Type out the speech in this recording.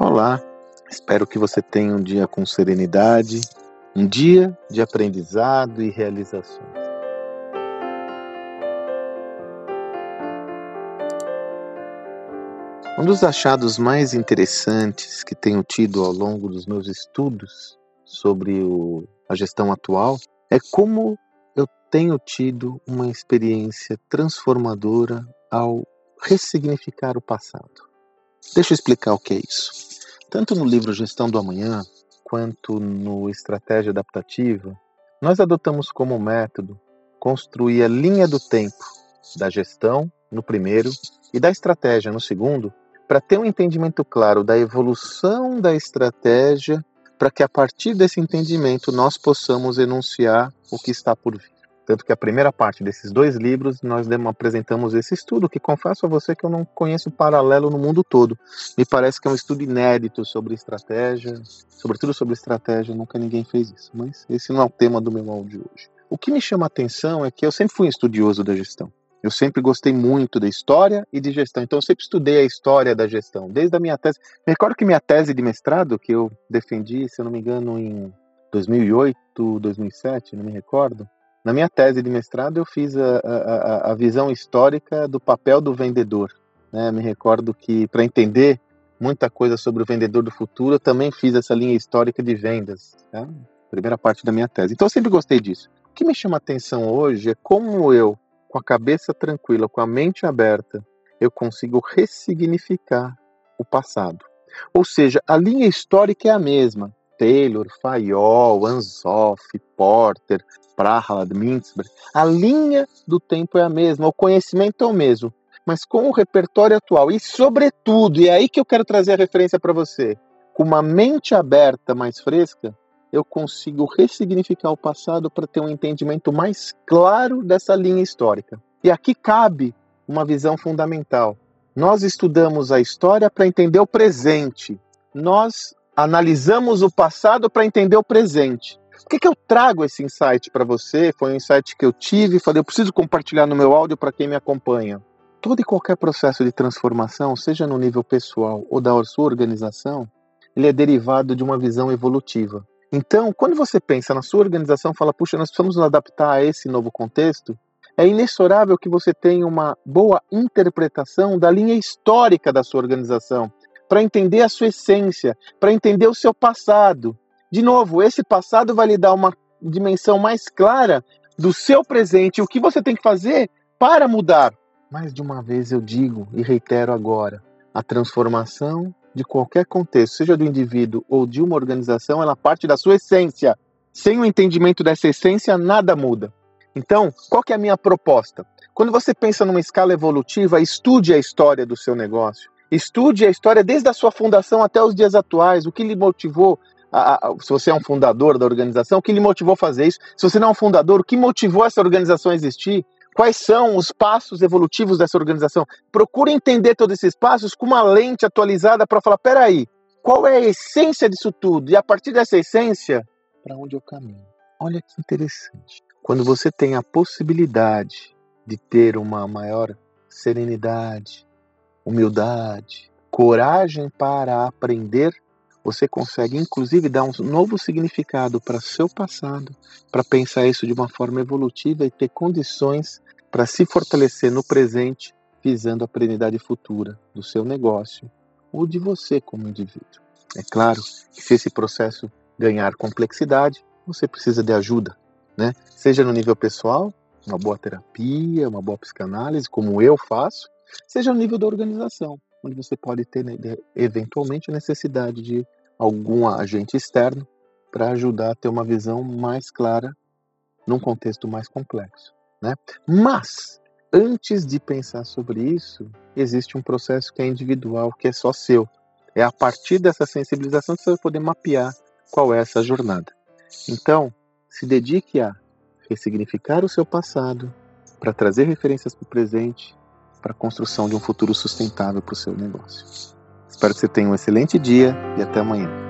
Olá, espero que você tenha um dia com serenidade, um dia de aprendizado e realizações. Um dos achados mais interessantes que tenho tido ao longo dos meus estudos sobre o, a gestão atual é como eu tenho tido uma experiência transformadora ao ressignificar o passado. Deixa eu explicar o que é isso. Tanto no livro Gestão do Amanhã, quanto no Estratégia Adaptativa, nós adotamos como método construir a linha do tempo da gestão no primeiro e da estratégia no segundo, para ter um entendimento claro da evolução da estratégia, para que a partir desse entendimento nós possamos enunciar o que está por vir. Tanto que a primeira parte desses dois livros nós apresentamos esse estudo, que confesso a você que eu não conheço paralelo no mundo todo. Me parece que é um estudo inédito sobre estratégia, sobretudo sobre estratégia, nunca ninguém fez isso. Mas esse não é o tema do meu áudio hoje. O que me chama a atenção é que eu sempre fui um estudioso da gestão. Eu sempre gostei muito da história e de gestão. Então, eu sempre estudei a história da gestão, desde a minha tese. Me recordo que minha tese de mestrado, que eu defendi, se eu não me engano, em 2008, 2007, não me recordo, na minha tese de mestrado, eu fiz a, a, a visão histórica do papel do vendedor. Né? Me recordo que, para entender muita coisa sobre o vendedor do futuro, eu também fiz essa linha histórica de vendas. Tá? Primeira parte da minha tese. Então, eu sempre gostei disso. O que me chama atenção hoje é como eu, com a cabeça tranquila, com a mente aberta, eu consigo ressignificar o passado. Ou seja, a linha histórica é a mesma. Taylor, Fayol, Anzoff, Porter, Prahalad, Mintzberg, a linha do tempo é a mesma, o conhecimento é o mesmo, mas com o repertório atual e, sobretudo, e é aí que eu quero trazer a referência para você, com uma mente aberta, mais fresca, eu consigo ressignificar o passado para ter um entendimento mais claro dessa linha histórica. E aqui cabe uma visão fundamental. Nós estudamos a história para entender o presente. Nós analisamos o passado para entender o presente. Por que, que eu trago esse insight para você? Foi um insight que eu tive, falei, eu preciso compartilhar no meu áudio para quem me acompanha. Todo e qualquer processo de transformação, seja no nível pessoal ou da sua organização, ele é derivado de uma visão evolutiva. Então, quando você pensa na sua organização, fala, puxa, nós precisamos nos adaptar a esse novo contexto, é inexorável que você tenha uma boa interpretação da linha histórica da sua organização, para entender a sua essência, para entender o seu passado. De novo, esse passado vai lhe dar uma dimensão mais clara do seu presente, o que você tem que fazer para mudar. Mais de uma vez eu digo e reitero agora: a transformação de qualquer contexto, seja do indivíduo ou de uma organização, ela parte da sua essência. Sem o entendimento dessa essência, nada muda. Então, qual que é a minha proposta? Quando você pensa numa escala evolutiva, estude a história do seu negócio. Estude a história desde a sua fundação até os dias atuais, o que lhe motivou a, a, se você é um fundador da organização, o que lhe motivou a fazer isso? Se você não é um fundador, o que motivou essa organização a existir? Quais são os passos evolutivos dessa organização? Procure entender todos esses passos com uma lente atualizada para falar: peraí, qual é a essência disso tudo? E a partir dessa essência, para onde eu caminho? Olha que interessante. Quando você tem a possibilidade de ter uma maior serenidade, humildade, coragem para aprender, você consegue inclusive dar um novo significado para seu passado, para pensar isso de uma forma evolutiva e ter condições para se fortalecer no presente, visando a plenidade futura do seu negócio ou de você como indivíduo. É claro que se esse processo ganhar complexidade, você precisa de ajuda, né? Seja no nível pessoal, uma boa terapia, uma boa psicanálise, como eu faço, seja no nível da organização, onde você pode ter né, eventualmente necessidade de algum agente externo para ajudar a ter uma visão mais clara num contexto mais complexo, né? Mas antes de pensar sobre isso, existe um processo que é individual, que é só seu. É a partir dessa sensibilização que você vai poder mapear qual é essa jornada. Então, se dedique a ressignificar o seu passado para trazer referências para o presente para a construção de um futuro sustentável para o seu negócio. Espero que você tenha um excelente dia e até amanhã.